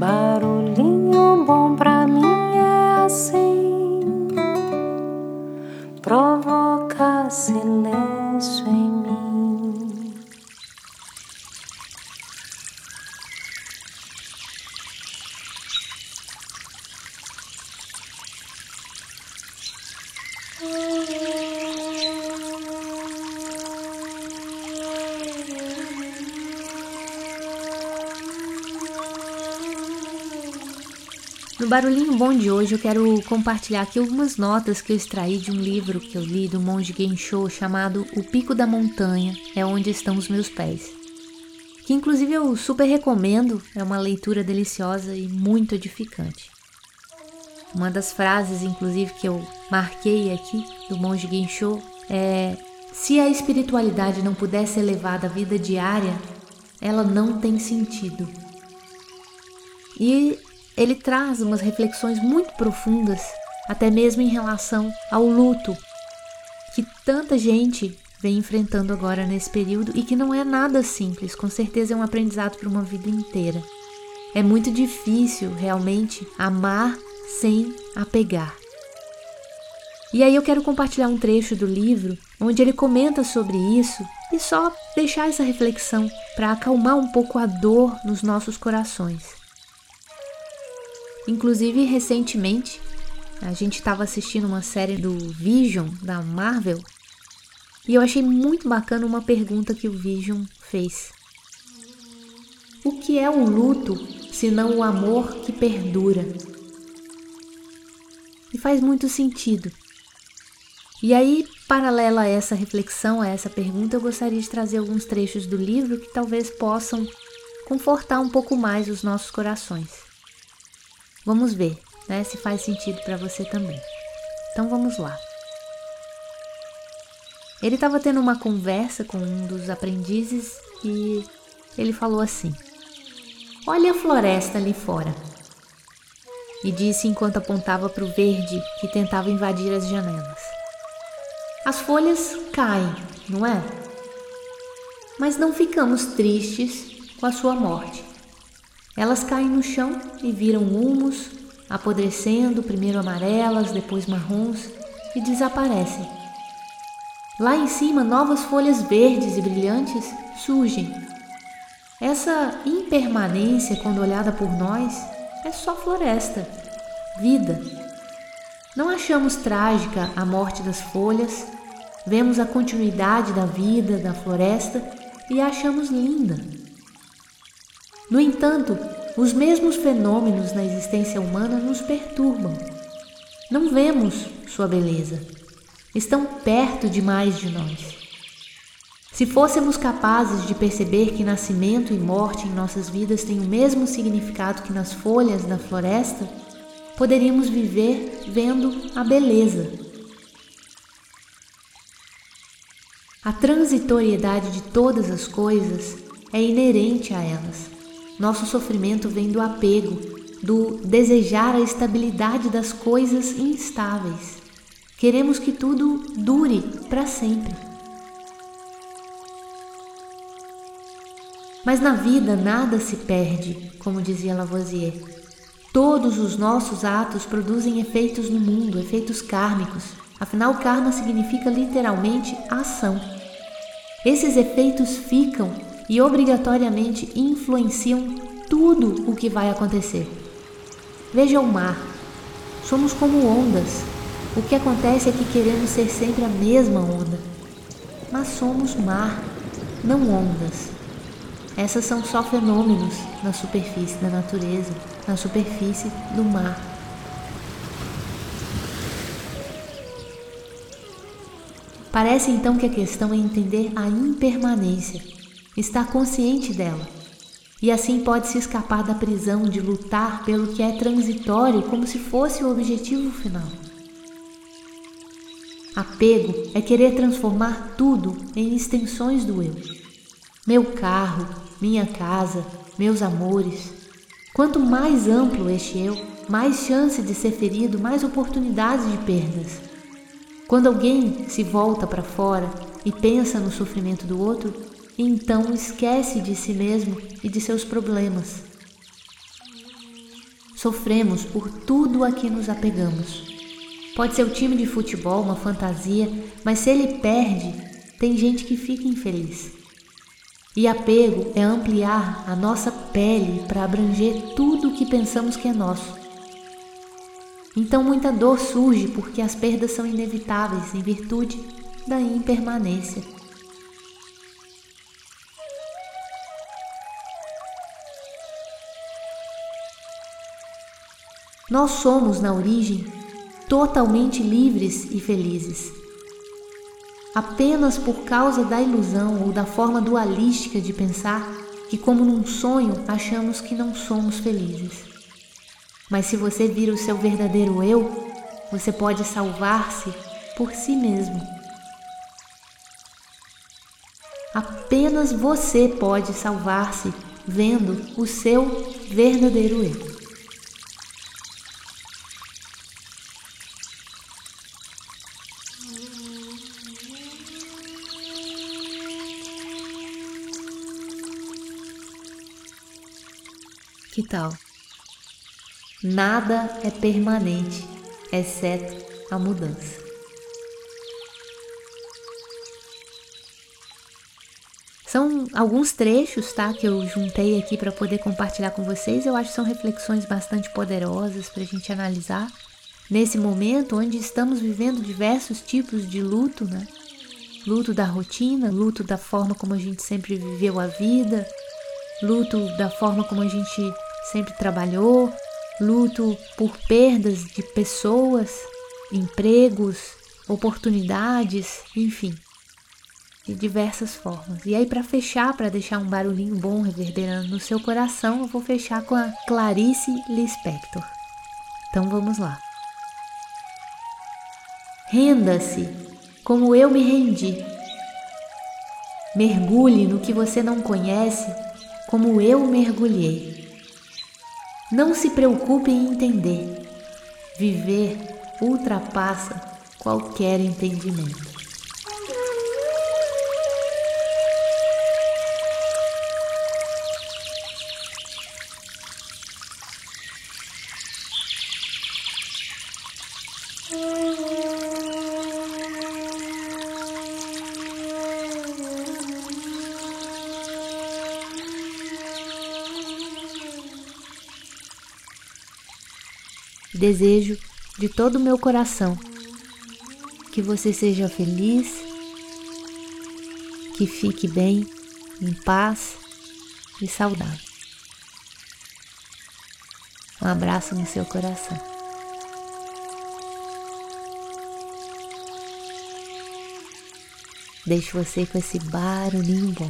Barulhinho bom pra Barulhinho Bom de hoje eu quero compartilhar aqui algumas notas que eu extraí de um livro que eu li do monge Gensho chamado O Pico da Montanha é onde estão os meus pés. Que inclusive eu super recomendo, é uma leitura deliciosa e muito edificante. Uma das frases inclusive que eu marquei aqui do monge Gensho é: se a espiritualidade não puder ser levada à vida diária, ela não tem sentido. E ele traz umas reflexões muito profundas, até mesmo em relação ao luto que tanta gente vem enfrentando agora nesse período e que não é nada simples, com certeza é um aprendizado para uma vida inteira. É muito difícil realmente amar sem apegar. E aí eu quero compartilhar um trecho do livro onde ele comenta sobre isso e só deixar essa reflexão para acalmar um pouco a dor nos nossos corações. Inclusive, recentemente, a gente estava assistindo uma série do Vision da Marvel e eu achei muito bacana uma pergunta que o Vision fez. O que é o luto senão o amor que perdura? E faz muito sentido. E aí, paralela a essa reflexão, a essa pergunta, eu gostaria de trazer alguns trechos do livro que talvez possam confortar um pouco mais os nossos corações. Vamos ver né, se faz sentido para você também. Então vamos lá. Ele estava tendo uma conversa com um dos aprendizes e ele falou assim: Olha a floresta ali fora. E disse enquanto apontava para o verde que tentava invadir as janelas. As folhas caem, não é? Mas não ficamos tristes com a sua morte. Elas caem no chão e viram humus, apodrecendo, primeiro amarelas, depois marrons, e desaparecem. Lá em cima, novas folhas verdes e brilhantes surgem. Essa impermanência, quando olhada por nós, é só floresta, vida. Não achamos trágica a morte das folhas, vemos a continuidade da vida da floresta e a achamos linda. No entanto, os mesmos fenômenos na existência humana nos perturbam. Não vemos sua beleza. Estão perto demais de nós. Se fôssemos capazes de perceber que nascimento e morte em nossas vidas têm o mesmo significado que nas folhas da floresta, poderíamos viver vendo a beleza. A transitoriedade de todas as coisas é inerente a elas. Nosso sofrimento vem do apego, do desejar a estabilidade das coisas instáveis. Queremos que tudo dure para sempre. Mas na vida nada se perde, como dizia Lavoisier. Todos os nossos atos produzem efeitos no mundo, efeitos kármicos. Afinal, karma significa literalmente ação. Esses efeitos ficam e obrigatoriamente influenciam tudo o que vai acontecer. Veja o mar. Somos como ondas. O que acontece é que queremos ser sempre a mesma onda. Mas somos mar, não ondas. Essas são só fenômenos na superfície da natureza, na superfície do mar. Parece então que a questão é entender a impermanência estar consciente dela. E assim pode se escapar da prisão de lutar pelo que é transitório como se fosse o objetivo final. Apego é querer transformar tudo em extensões do eu. Meu carro, minha casa, meus amores. Quanto mais amplo este eu, mais chance de ser ferido, mais oportunidades de perdas. Quando alguém se volta para fora e pensa no sofrimento do outro, então esquece de si mesmo e de seus problemas. sofremos por tudo a que nos apegamos. Pode ser o time de futebol, uma fantasia, mas se ele perde, tem gente que fica infeliz. E apego é ampliar a nossa pele para abranger tudo o que pensamos que é nosso. Então muita dor surge porque as perdas são inevitáveis em virtude da impermanência. Nós somos, na origem, totalmente livres e felizes. Apenas por causa da ilusão ou da forma dualística de pensar que, como num sonho, achamos que não somos felizes. Mas se você vira o seu verdadeiro eu, você pode salvar-se por si mesmo. Apenas você pode salvar-se vendo o seu verdadeiro eu. Que tal? Nada é permanente, exceto a mudança. São alguns trechos, tá, que eu juntei aqui para poder compartilhar com vocês. Eu acho que são reflexões bastante poderosas para a gente analisar nesse momento onde estamos vivendo diversos tipos de luto, né? Luto da rotina, luto da forma como a gente sempre viveu a vida, luto da forma como a gente sempre trabalhou, luto por perdas de pessoas, empregos, oportunidades, enfim, de diversas formas. E aí, para fechar, para deixar um barulhinho bom reverberando no seu coração, eu vou fechar com a Clarice Lispector. Então vamos lá. Renda-se como eu me rendi. Mergulhe no que você não conhece, como eu mergulhei. Não se preocupe em entender. Viver ultrapassa qualquer entendimento. Desejo de todo o meu coração que você seja feliz, que fique bem, em paz e saudável. Um abraço no seu coração. Deixo você com esse barulhinho bom.